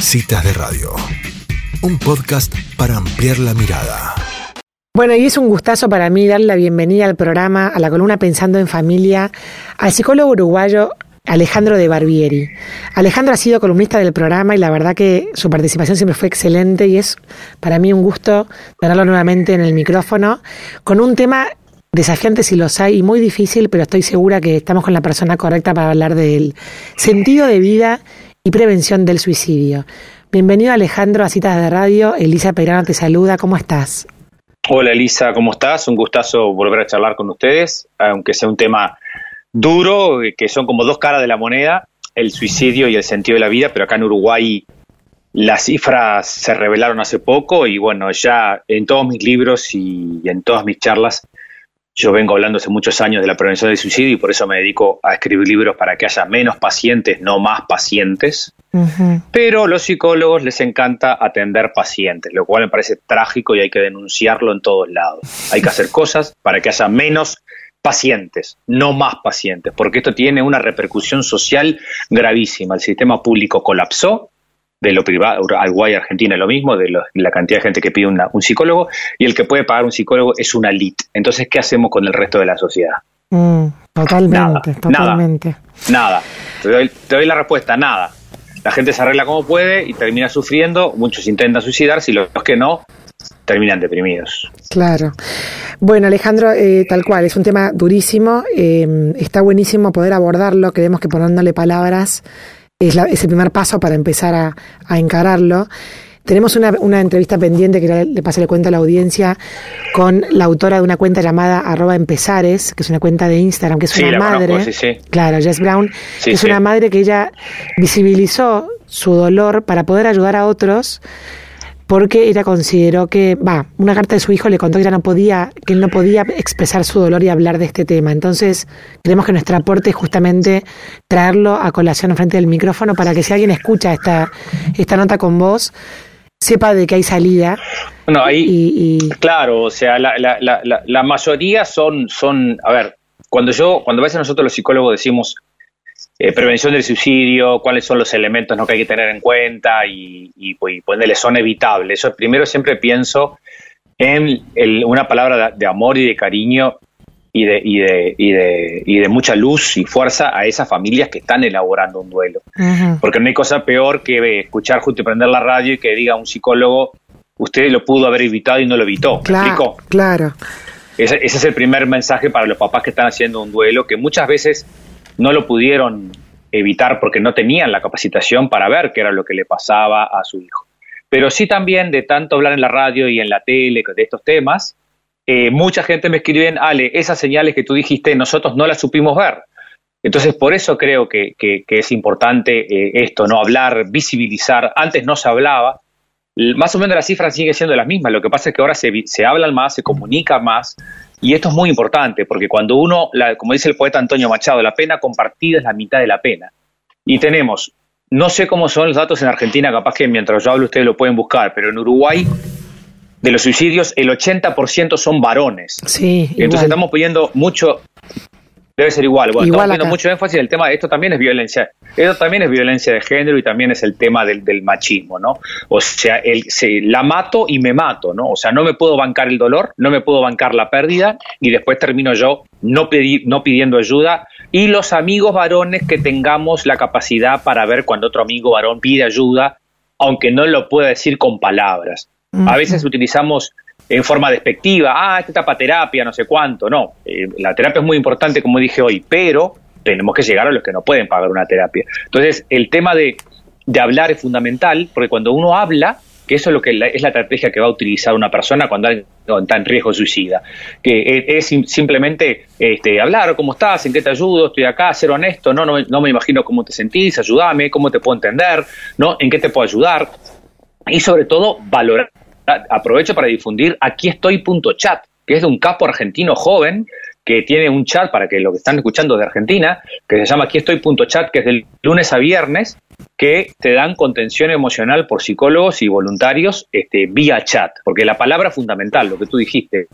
Citas de Radio, un podcast para ampliar la mirada. Bueno, y es un gustazo para mí darle la bienvenida al programa, a la columna Pensando en Familia, al psicólogo uruguayo Alejandro de Barbieri. Alejandro ha sido columnista del programa y la verdad que su participación siempre fue excelente y es para mí un gusto tenerlo nuevamente en el micrófono con un tema desafiante si los hay y muy difícil, pero estoy segura que estamos con la persona correcta para hablar del sentido de vida y prevención del suicidio. Bienvenido Alejandro a Citas de Radio. Elisa Peirano te saluda. ¿Cómo estás? Hola Elisa, ¿cómo estás? Un gustazo volver a charlar con ustedes, aunque sea un tema duro, que son como dos caras de la moneda, el suicidio y el sentido de la vida, pero acá en Uruguay las cifras se revelaron hace poco y bueno, ya en todos mis libros y en todas mis charlas yo vengo hablando hace muchos años de la prevención del suicidio y por eso me dedico a escribir libros para que haya menos pacientes, no más pacientes. Pero a los psicólogos les encanta atender pacientes, lo cual me parece trágico y hay que denunciarlo en todos lados. Hay que hacer cosas para que haya menos pacientes, no más pacientes, porque esto tiene una repercusión social gravísima. El sistema público colapsó de lo privado, Uruguay Argentina es lo mismo, de, la cantidad de gente que pide un psicólogo, y el que puede pagar un psicólogo es una elite. Entonces, ¿qué hacemos con el resto de la sociedad? Mm, totalmente, totalmente. Nada, Te, doy, te doy la respuesta, nada. La gente se arregla como puede y termina sufriendo, muchos intentan suicidarse y los que no terminan deprimidos. Claro. Bueno, Alejandro, eh, tal cual, es un tema durísimo, eh, está buenísimo poder abordarlo, creemos que poniéndole palabras es, el primer paso para empezar a, encararlo. Tenemos una, entrevista pendiente que le pasé le cuento a la audiencia con la autora de una cuenta llamada arroba empezares, que es una cuenta de Instagram, que es una madre. Claro, Jess Brown, que es una madre que ella visibilizó su dolor para poder ayudar a otros porque ella consideró que, va, una carta de su hijo le contó que ella no podía, que él no podía expresar su dolor y hablar de este tema. Entonces, creemos que nuestro aporte es justamente traerlo a colación frente del micrófono para que si alguien escucha esta, esta nota con vos, sepa de que hay salida. Bueno, ahí, y, claro, o sea, la, la, la, la mayoría son, son, a ver, cuando yo, cuando a veces nosotros los psicólogos decimos, eh, prevención del suicidio, cuáles son los elementos ¿no? que hay que tener en cuenta y, y, pues, ponerle son evitables. Eso primero siempre pienso en una palabra de, amor y de cariño y de, y, de, y, de, y de mucha luz y fuerza a esas familias que están elaborando un duelo. Porque no hay cosa peor que escuchar justo y prender la radio y que diga un psicólogo, usted lo pudo haber evitado y no lo evitó. Claro, claro. ese es el primer mensaje para los papás que están haciendo un duelo, que muchas veces no lo pudieron evitar porque no tenían la capacitación para ver qué era lo que le pasaba a su hijo. Pero sí también de tanto hablar en la radio y en la tele de estos temas, eh, mucha gente me escribe, Ale, esas señales que tú dijiste, nosotros no las supimos ver. Entonces, por eso creo que, es importante eh, esto, ¿no? Hablar, visibilizar. Antes no se hablaba. Más o menos las cifras siguen siendo las mismas. Lo que pasa es que ahora se, se hablan más, se comunica más, y esto es muy importante, porque cuando uno, como dice el poeta Antonio Machado, la pena compartida es la mitad de la pena. Y tenemos, no sé cómo son los datos en Argentina, capaz que mientras yo hablo ustedes lo pueden buscar, pero en Uruguay de los suicidios el 80% son varones. Sí, Entonces estamos pidiendo mucho Debe ser igual. Bueno, estamos poniendo mucho énfasis en el tema de esto también es violencia. Esto también es violencia de género y también es el tema del, machismo, ¿no? O sea, el, se, la mato y me mato, ¿no? O sea, no me puedo bancar el dolor, no me puedo bancar la pérdida y después termino yo no, no pidiendo ayuda. Y los amigos varones que tengamos la capacidad para ver cuando otro amigo varón pide ayuda, aunque no lo pueda decir con palabras. A veces utilizamos en forma despectiva, ah, esta etapa terapia, no sé cuánto, no, eh, la terapia es muy importante, como dije hoy, pero tenemos que llegar a los que no pueden pagar una terapia. Entonces, el tema de, hablar es fundamental, porque cuando uno habla, que eso es lo que es la estrategia que va a utilizar una persona cuando está en riesgo de suicida, que es, simplemente este, hablar, ¿cómo estás? ¿En qué te ayudo? Estoy acá, ser honesto, no, no, no me imagino cómo te sentís, ayúdame, cómo te puedo entender, ¿no? ¿En qué te puedo ayudar? Y sobre todo, valorar aprovecho para difundir aquí estoy chat, que es de un capo argentino joven que tiene un chat para que lo que están escuchando de Argentina, que se llama aquí estoy chat, que es del lunes a viernes, que te dan contención emocional por psicólogos y voluntarios este, vía chat, porque la palabra fundamental, lo que tú dijiste,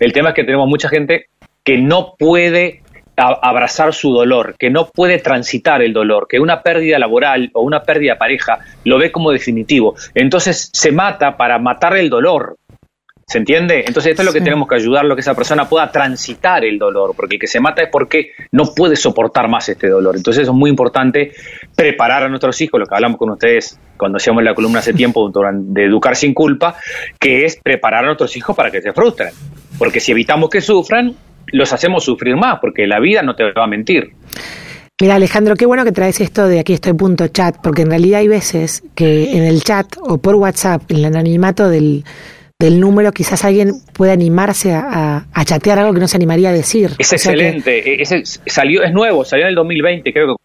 el tema es que tenemos mucha gente que no puede abrazar su dolor, que no puede transitar el dolor, que una pérdida laboral o una pérdida de pareja lo ve como definitivo. Entonces se mata para matar el dolor. ¿Se entiende? Entonces esto es lo que tenemos que ayudarlo, que esa persona pueda transitar el dolor, porque el que se mata es porque no puede soportar más este dolor. Entonces es muy importante preparar a nuestros hijos, lo que hablamos con ustedes cuando hacíamos la columna hace tiempo de Educar sin culpa, que es preparar a nuestros hijos para que se frustren. Porque si evitamos que sufran, los hacemos sufrir más, porque la vida no te va a mentir. Mira, Alejandro, qué bueno que traes esto de aquí estoy punto chat, porque en realidad hay veces que en el chat o por WhatsApp, en el anonimato del, del número, quizás alguien pueda animarse a, chatear algo que no se animaría a decir. Es excelente, es, salió, es nuevo, salió en el 2020, creo que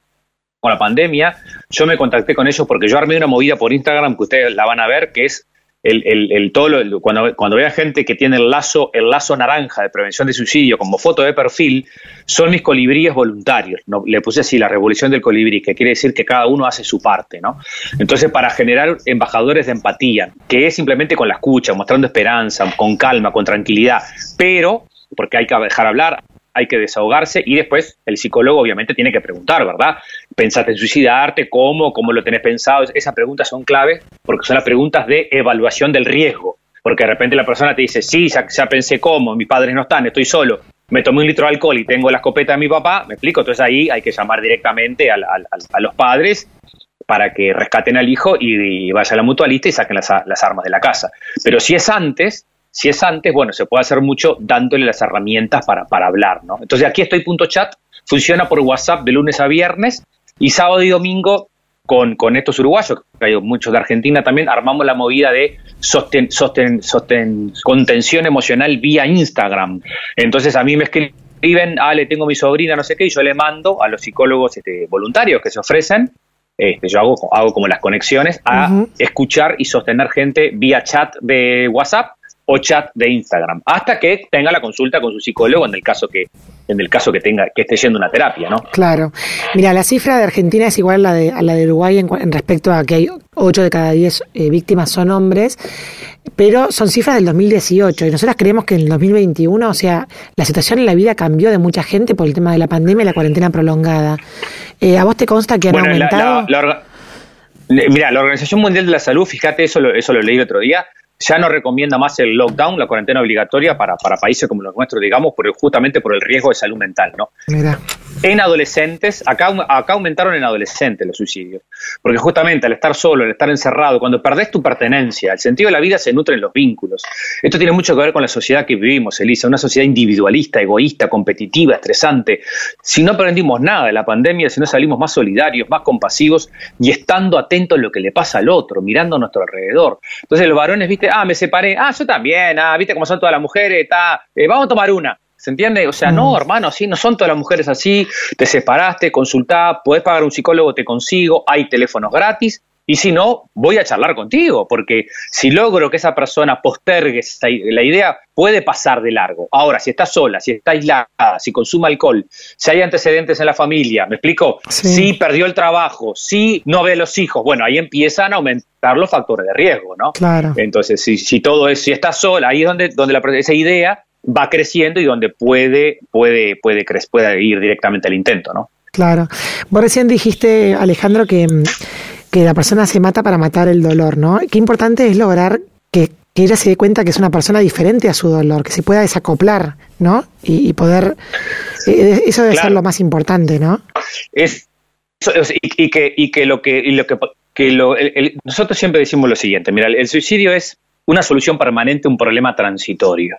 con la pandemia, yo me contacté con ellos porque yo armé una movida por Instagram que ustedes la van a ver, que es el, el, el todo cuando, cuando vea gente que tiene el lazo, el lazo naranja de prevención de suicidio como foto de perfil, son mis colibríes voluntarios. ¿no? Le puse así la revolución del colibrí, que quiere decir que cada uno hace su parte, ¿no? Entonces, para generar embajadores de empatía, que es simplemente con la escucha, mostrando esperanza, con calma, con tranquilidad, pero porque hay que dejar hablar, hay que desahogarse y después el psicólogo obviamente tiene que preguntar, ¿verdad? ¿Pensaste en suicidarte? ¿Cómo? ¿Cómo lo tenés pensado? Esas preguntas son claves porque son las preguntas de evaluación del riesgo. Porque de repente la persona te dice, sí, ya, pensé cómo, mis padres no están, estoy solo, me tomé un litro de alcohol y tengo la escopeta de mi papá, me explico, entonces ahí hay que llamar directamente a, los padres para que rescaten al hijo y, vaya a la mutualista y saquen las, las armas de la casa. Pero si es antes, si es antes, bueno, se puede hacer mucho dándole las herramientas para, para hablar, ¿no? Entonces aquí estoy punto chat, funciona por WhatsApp de lunes a viernes y sábado y domingo con, con estos uruguayos, que hay muchos de Argentina también, armamos la movida de sosten, sosten, sosten, contención emocional vía Instagram. Entonces a mí me escriben, ah, le tengo mi sobrina, no sé qué, y yo le mando a los psicólogos este, voluntarios que se ofrecen, este, yo hago, hago como las conexiones, a escuchar y sostener gente vía chat de WhatsApp o chat de Instagram, hasta que tenga la consulta con su psicólogo en el caso que en el caso que tenga que esté yendo una terapia, ¿no? Claro. Mira, la cifra de Argentina es igual a la de, a la de Uruguay en, respecto a que hay 8 de cada 10 eh, víctimas son hombres, pero son cifras del 2018 y nosotros creemos que en el 2021, o sea, la situación en la vida cambió de mucha gente por el tema de la pandemia y la cuarentena prolongada. Eh, ¿A vos te consta que han aumentado? mira, la Organización Mundial de la Salud, fíjate, eso eso lo leí el otro día, ya no recomienda más el lockdown, la cuarentena obligatoria para, para países como los nuestros, digamos, por justamente por el riesgo de salud mental, ¿no? Mira. En adolescentes, acá, acá aumentaron en adolescentes los suicidios, porque justamente al estar solo, al estar encerrado, cuando perdés tu pertenencia, el sentido de la vida se nutre en los vínculos. Esto tiene mucho que ver con la sociedad que vivimos, Elisa, una sociedad individualista, egoísta, competitiva, estresante. Si no aprendimos nada de la pandemia, si no salimos más solidarios, más compasivos y estando atentos a lo que le pasa al otro, mirando a nuestro alrededor. Entonces los varones, viste, ah, me separé, ah, yo también, ah, viste cómo son todas las mujeres, está, eh, vamos a tomar una. ¿Se entiende? O sea, no, mm. hermano, sí, no son todas las mujeres así, te separaste, consultá, podés pagar un psicólogo, te consigo, hay teléfonos gratis, y si no, voy a charlar contigo, porque si logro que esa persona postergue la idea, puede pasar de largo. Ahora, si está sola, si está aislada, si consume alcohol, si hay antecedentes en la familia, ¿me explico? Si perdió el trabajo, si no ve a los hijos, bueno, ahí empiezan a aumentar los factores de riesgo, ¿no? Claro. Entonces, si, si todo es, si está sola, ahí es donde, donde la, esa idea va creciendo y donde puede, puede, puede, puede ir directamente al intento, ¿no? Claro. Vos recién dijiste, Alejandro, que, que la persona se mata para matar el dolor, ¿no? Qué importante es lograr que, ella se dé cuenta que es una persona diferente a su dolor, que se pueda desacoplar, ¿no? Y, poder... Eh, eso debe ser lo más importante, ¿no? Es, y, que, y que lo que, y lo que, que lo, nosotros siempre decimos lo siguiente, mira, el suicidio es una solución permanente a un problema transitorio.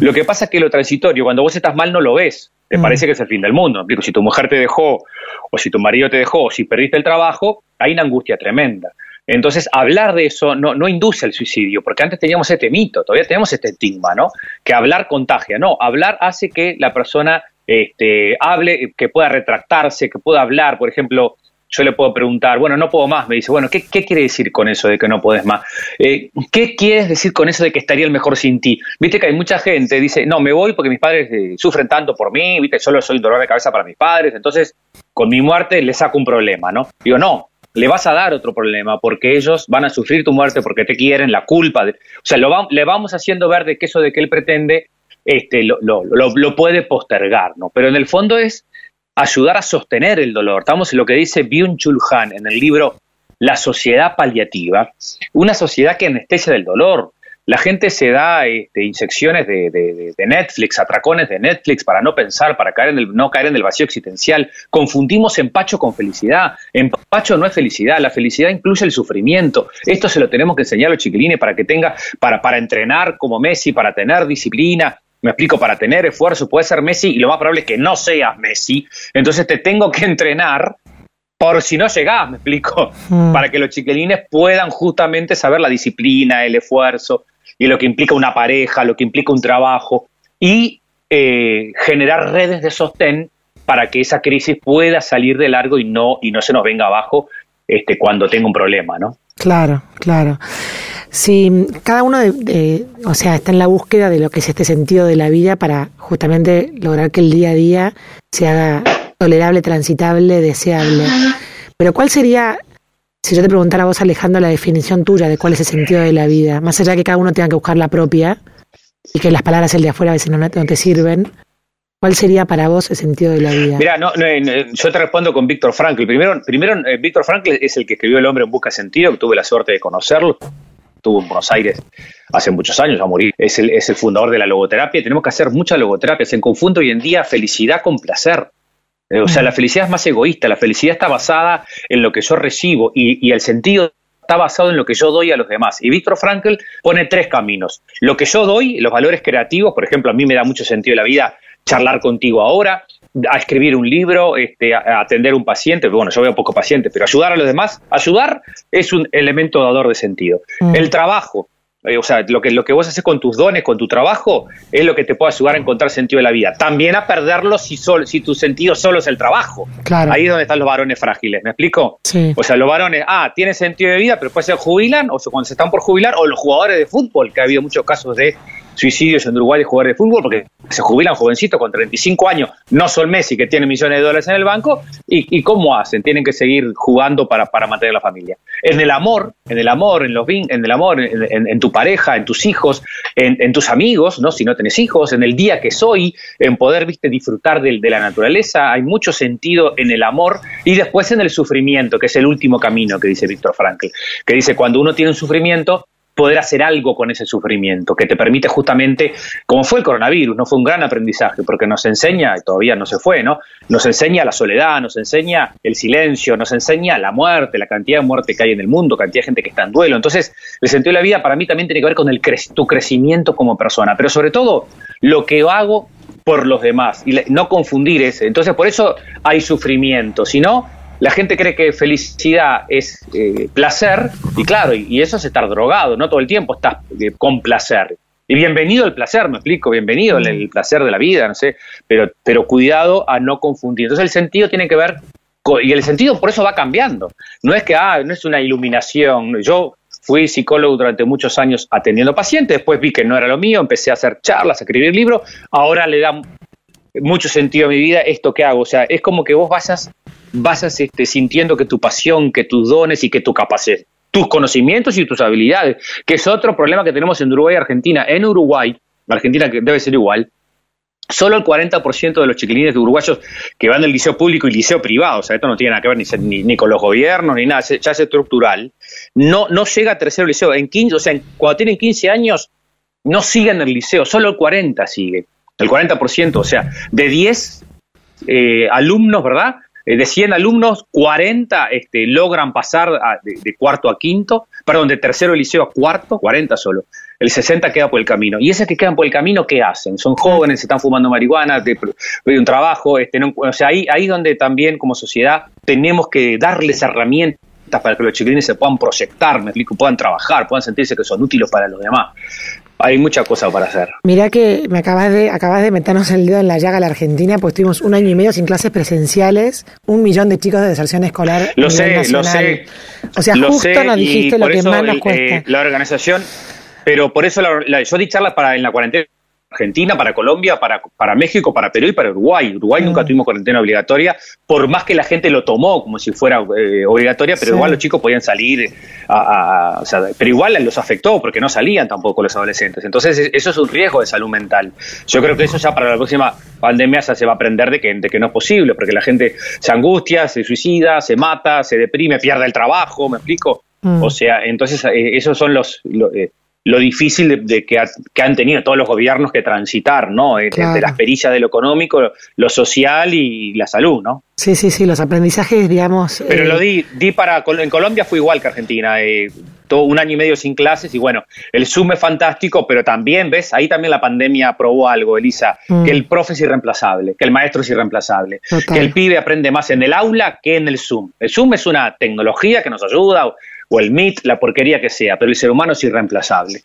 Lo que pasa es que lo transitorio, cuando vos estás mal, no lo ves. Te mm. parece que es el fin del mundo. Digo, si tu mujer te dejó, o si tu marido te dejó, o si perdiste el trabajo, hay una angustia tremenda. Entonces, hablar de eso no, no induce al suicidio, porque antes teníamos este mito, todavía tenemos este estigma, ¿no? Que hablar contagia. No, hablar hace que la persona este, hable, que pueda retractarse, que pueda hablar. Por ejemplo, yo le puedo preguntar, bueno, no puedo más, me dice, bueno, ¿qué, quiere decir con eso de que no puedes más? Eh, ¿Qué quieres decir con eso de que estaría el mejor sin ti? Viste que hay mucha gente dice, no, me voy porque mis padres eh, sufren tanto por mí, viste, solo soy dolor de cabeza para mis padres, entonces con mi muerte le saco un problema, ¿no? Digo, no, le vas a dar otro problema porque ellos van a sufrir tu muerte porque te quieren, la culpa, o sea, lo le vamos haciendo ver de que eso de que él pretende este, lo, puede postergar, ¿no? Pero en el fondo es ayudar a sostener el dolor. Estamos en lo que dice Byung-Chul Han en el libro La sociedad paliativa, una sociedad que anestesia del dolor, la gente se da este, insecciones de, Netflix, atracones de Netflix para no pensar, para caer en el, no caer en el vacío existencial. Confundimos empacho con felicidad. Empacho no es felicidad, la felicidad incluye el sufrimiento. Esto se lo tenemos que enseñar a los chiquilines para que tenga, para, para entrenar como Messi, para tener disciplina, me explico, para tener esfuerzo, puede ser Messi y lo más probable es que no seas Messi. Entonces te tengo que entrenar por si no llegás, me explico, mm. para que los chiquilines puedan justamente saber la disciplina, el esfuerzo, y lo que implica una pareja, lo que implica un trabajo, y eh, generar redes de sostén para que esa crisis pueda salir de largo y no, y no se nos venga abajo este, cuando tenga un problema, ¿no? Claro, claro. Si cada uno, de, o sea, está en la búsqueda de lo que es este sentido de la vida para justamente lograr que el día a día se haga tolerable, transitable, deseable. Pero ¿cuál sería si yo te preguntara a vos, Alejandro, la definición tuya de cuál es el sentido de la vida, más allá de que cada uno tenga que buscar la propia y que las palabras el de afuera a veces no, te sirven, ¿cuál sería para vos el sentido de la vida? Mira, no, yo te respondo con Víctor Frankl. Primero, primero eh, Víctor Frankl es el que escribió El hombre en busca de sentido, tuve la suerte de conocerlo. Estuvo en Buenos Aires hace muchos años a morir. Es el, es el fundador de la logoterapia. Tenemos que hacer mucha logoterapia. Se confunde hoy en día felicidad con placer. O sea, la felicidad es más egoísta, la felicidad está basada en lo que yo recibo y, el sentido está basado en lo que yo doy a los demás. Y Víctor Frankl pone tres caminos. Lo que yo doy, los valores creativos, por ejemplo, a mí me da mucho sentido en la vida charlar contigo ahora, a escribir un libro, este, a, atender a un paciente, bueno, yo veo poco paciente, pero ayudar a los demás, ayudar es un elemento dador de sentido. Mm. El trabajo, eh, o sea, lo que, lo que vos haces con tus dones, con tu trabajo, es lo que te puede ayudar a encontrar sentido de la vida. También a perderlo si, si tu sentido solo es el trabajo. Ahí es donde están los varones frágiles, ¿me explico? O sea, los varones, ah, tienen sentido de vida, pero después se jubilan, o cuando se están por jubilar, o los jugadores de fútbol, que ha habido muchos casos de suicidios en Uruguay de jugadores de fútbol porque se jubilan jovencitos con 35 años, no son Messi que tiene millones de dólares en el banco, y, cómo hacen, tienen que seguir jugando para, para, mantener la familia. En el amor, en el amor, en los en el amor, en, tu pareja, en tus hijos, en, tus amigos, ¿no? Si no tenés hijos, en el día que soy, en poder, viste, disfrutar de, de la naturaleza, hay mucho sentido en el amor y después en el sufrimiento, que es el último camino que dice Víctor Frankl, que dice cuando uno tiene un sufrimiento, poder hacer algo con ese sufrimiento, que te permite justamente, como fue el coronavirus, no fue un gran aprendizaje, porque nos enseña, y todavía no se fue, ¿no? Nos enseña la soledad, nos enseña el silencio, nos enseña la muerte, la cantidad de muerte que hay en el mundo, cantidad de gente que está en duelo. Entonces, el sentido de la vida para mí también tiene que ver con el tu crecimiento como persona, pero sobre todo lo que hago por los demás y no confundir ese. Entonces, por eso hay sufrimiento, si no, la gente cree que felicidad es eh, placer, y claro, y, eso es estar drogado, no todo el tiempo estás eh, con placer. Y bienvenido el placer, me explico, bienvenido el, placer de la vida, no sé, pero, pero cuidado a no confundir. Entonces el sentido tiene que ver, y el sentido por eso va cambiando. No es que, ah, no es una iluminación. Yo fui psicólogo durante muchos años atendiendo pacientes, después vi que no era lo mío, empecé a hacer charlas, a escribir libros, ahora le da mucho sentido a mi vida esto que hago. O sea, es como que vos vayas vas este, sintiendo que tu pasión, que tus dones y que tu capacidad, tus conocimientos y tus habilidades, que es otro problema que tenemos en Uruguay y Argentina. En Uruguay, Argentina que debe ser igual, solo el 40% de los chiquilines de uruguayos que van del liceo público y liceo privado, o sea, esto no tiene nada que ver ni, ni, con los gobiernos ni nada, ya es estructural, no, no llega a tercero liceo. En 15, o sea, cuando tienen 15 años, no siguen el liceo, solo el 40 sigue. El 40%, o sea, de 10 eh, alumnos, ¿verdad? Eh, de 100 alumnos, 40 este, logran pasar de, cuarto a quinto, perdón, de tercero de liceo a cuarto, 40 solo. El 60 queda por el camino. ¿Y esos que quedan por el camino qué hacen? Son jóvenes, se están fumando marihuana, de, un trabajo, este, o sea, ahí, ahí donde también como sociedad tenemos que darles herramientas para que los chiquilines se puedan proyectar, me explico, puedan trabajar, puedan sentirse que son útiles para los demás hay muchas cosas para hacer. Mira que me acabas de, acabas de meternos el dedo en la llaga a la Argentina, pues tuvimos un año y medio sin clases presenciales, un millón de chicos de deserción escolar. Lo sé, lo sé. O sea, justo nos dijiste lo que más nos cuesta. la organización, pero por eso yo di charlas para en la cuarentena Argentina, para Colombia, para, para México, para Perú y para Uruguay. Uruguay nunca mm. tuvimos cuarentena obligatoria, por más que la gente lo tomó como si fuera eh, obligatoria, pero igual los chicos podían salir, a, pero igual los afectó porque no salían tampoco los adolescentes. Entonces eso es un riesgo de salud mental. Yo creo que eso ya para la próxima pandemia ya se va a aprender de que, de que no es posible, porque la gente se angustia, se suicida, se mata, se deprime, pierde el trabajo, ¿me explico? Mm. O sea, entonces eh, esos son los, eh, lo difícil de, que, han tenido todos los gobiernos que transitar, ¿no? Eh, de las perillas de lo económico, lo social y la salud, ¿no? Sí, sí, sí, los aprendizajes, digamos. Pero lo di, di para. En Colombia fue igual que Argentina. Eh, todo un año y medio sin clases y bueno, el Zoom es fantástico, pero también, ¿ves? Ahí también la pandemia probó algo, Elisa, mm. que el profe es irreemplazable, que el maestro es irreemplazable, que el pibe aprende más en el aula que en el Zoom. El Zoom es una tecnología que nos ayuda, o el MIT, la porquería que sea, pero el ser humano es irreemplazable.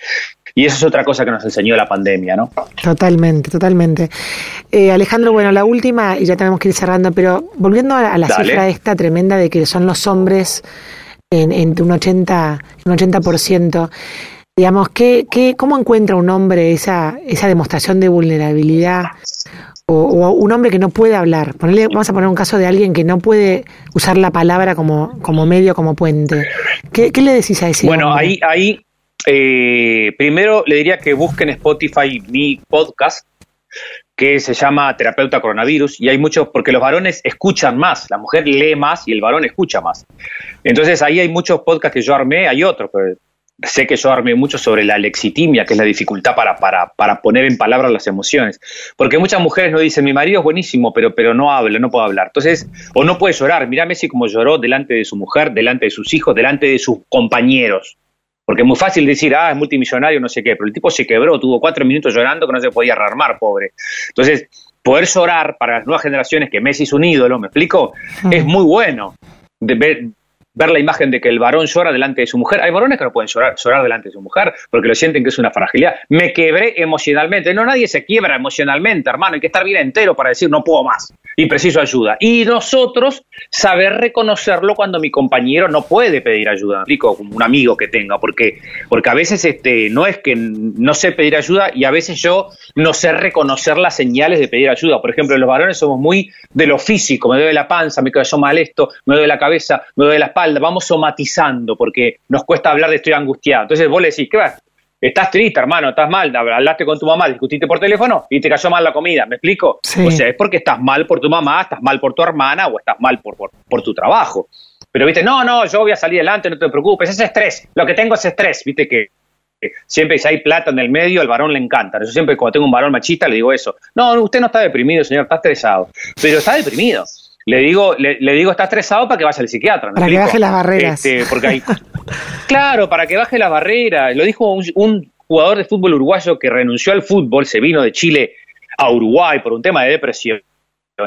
Y eso es otra cosa que nos enseñó la pandemia, ¿no? Totalmente, totalmente. Eh, Alejandro, bueno, la última, y ya tenemos que ir cerrando, pero volviendo a, la cifra esta tremenda de que son los hombres en, en un 80%, un 80% digamos, ¿qué, qué, ¿cómo encuentra un hombre esa, esa demostración de vulnerabilidad o, un hombre que no puede hablar. vamos a poner un caso de alguien que no puede usar la palabra como, como medio, como puente. ¿Qué, le decís a ese Bueno, ahí, ahí eh, primero le diría que busquen Spotify mi podcast que se llama Terapeuta Coronavirus, y hay muchos, porque los varones escuchan más, la mujer lee más y el varón escucha más. Entonces ahí hay muchos podcasts que yo armé, hay otros, pero sé que yo armé mucho sobre la lexitimia, que es la dificultad para, para, para, poner en palabras las emociones. Porque muchas mujeres no dicen, mi marido es buenísimo, pero, pero no habla, no puede hablar. Entonces, o no puede llorar. Mira Messi como lloró delante de su mujer, delante de sus hijos, delante de sus compañeros. Porque es muy fácil decir, ah, es multimillonario, no sé qué, pero el tipo se quebró, tuvo cuatro minutos llorando que no se podía rearmar, pobre. Entonces, poder llorar para las nuevas generaciones, que Messi es un ídolo, ¿me explico? Es muy bueno. De ver, la imagen de que el varón llora delante de su mujer. Hay varones que no pueden llorar, llorar delante de su mujer porque lo sienten que es una fragilidad. Me quebré emocionalmente. No, nadie se quiebra emocionalmente, hermano. Hay que estar bien entero para decir no puedo más y preciso ayuda. Y nosotros saber reconocerlo cuando mi compañero no puede pedir ayuda. Explico, como un amigo que tenga, porque, porque a veces este, no es que no sé pedir ayuda y a veces yo no sé reconocer las señales de pedir ayuda. Por ejemplo, los varones somos muy de lo físico. Me duele la panza, me quedo mal esto, me duele la cabeza, me duele la espalda vamos somatizando, porque nos cuesta hablar de estoy angustiado. Entonces vos le decís, ¿qué vas? Estás triste, hermano, estás mal, hablaste con tu mamá, discutiste por teléfono y te cayó mal la comida, ¿me explico? O sea, es porque estás mal por tu mamá, estás mal por tu hermana o estás mal por, por, tu trabajo. Pero viste, no, no, yo voy a salir adelante, no te preocupes, es estrés, lo que tengo es estrés, viste que siempre si hay plata en el medio, al varón le encanta. Yo siempre cuando tengo un varón machista le digo eso. No, usted no está deprimido, señor, está estresado. Pero está deprimido le digo, le, digo, está estresado para que vaya al psiquiatra. Para que baje las barreras. Este, porque claro, para que baje las barreras. Lo dijo un, jugador de fútbol uruguayo que renunció al fútbol, se vino de Chile a Uruguay por un tema de depresión.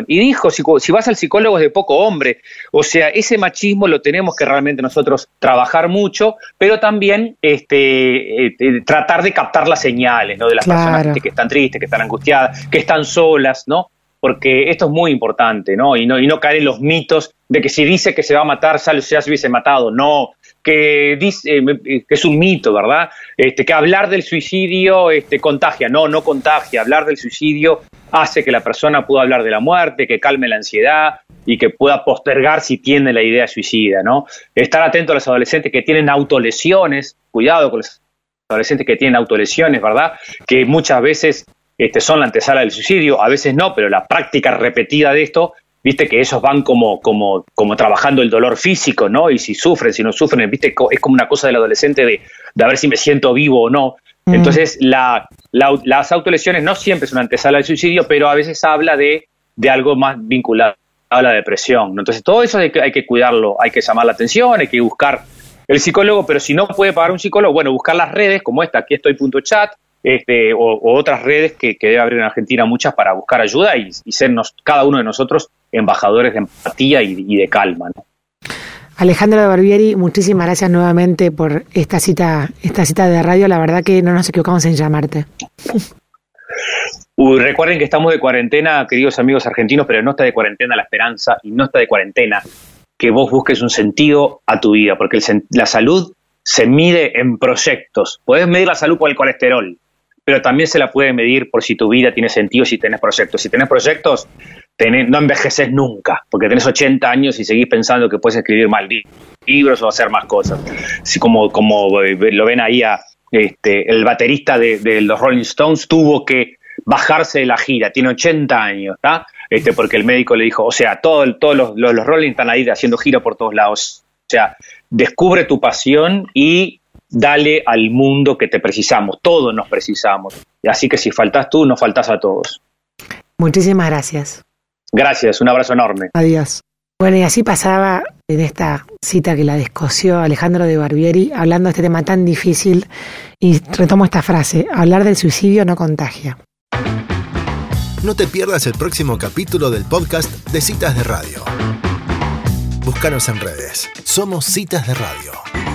Y dijo, si, si, vas al psicólogo es de poco hombre. O sea, ese machismo lo tenemos que realmente nosotros trabajar mucho, pero también este, eh, eh, tratar de captar las señales ¿no? de las personas que están tristes, que están angustiadas, que están solas, ¿no? Porque esto es muy importante, ¿no? Y, no, y no caer en los mitos de que si dice que se va a matar, ya, se hubiese matado. No, que, dice, eh, eh, que es un mito, ¿verdad? Este, que hablar del suicidio este, contagia. No, no contagia. Hablar del suicidio hace que la persona pueda hablar de la muerte, que calme la ansiedad y que pueda postergar si tiene la idea suicida, ¿no? Estar atento a los adolescentes que tienen autolesiones, cuidado con los adolescentes que tienen autolesiones, ¿verdad? Que muchas veces este, son la antesala del suicidio, a veces no, pero la práctica repetida de esto, viste que esos van como, como, como trabajando el dolor físico, ¿no? Y si sufren, si no sufren, viste, es como una cosa del adolescente de, de a ver si me siento vivo o no. Mm. Entonces, la, las autolesiones no siempre son antesala del suicidio, pero a veces habla de, de algo más vinculado a la depresión. Entonces, todo eso hay que, hay que cuidarlo, hay que llamar la atención, hay que buscar el psicólogo, pero si no puede pagar un psicólogo, bueno, buscar las redes como esta, aquí estoy punto chat, este, o, otras redes que, debe haber en Argentina muchas para buscar ayuda y, sernos cada uno de nosotros embajadores de empatía y, de calma. Alejandro de Barbieri, muchísimas gracias nuevamente por esta cita, esta cita de radio. La verdad que no nos equivocamos en llamarte. recuerden que estamos de cuarentena, queridos amigos argentinos, pero no está de cuarentena la esperanza y no está de cuarentena que vos busques un sentido a tu vida, porque la salud se mide en proyectos. Podés medir la salud por el colesterol, pero también se la puede medir por si tu vida tiene sentido, si tenés proyectos. Si tenés proyectos, no envejeces nunca, porque tenés 80 años y seguís pensando que puedes escribir más libros o hacer más cosas. Así como, como eh, lo ven ahí este, el baterista de, los Rolling Stones tuvo que bajarse de la gira, tiene 80 años, Este, porque el médico le dijo, o sea, todos los, los, Rolling están ahí haciendo gira por todos lados. O sea, descubre tu pasión y dale al mundo que te precisamos, todos nos precisamos. Así que si faltas tú, nos faltas a todos. Muchísimas gracias. Gracias, un abrazo enorme. Adiós. Bueno, y así pasaba en esta cita que la descoció Alejandro de Barbieri, hablando de este tema tan difícil, y retomo esta frase, hablar del suicidio no contagia. No te pierdas el próximo capítulo del podcast de Citas de Radio. Búscanos en redes. Somos Citas de Radio.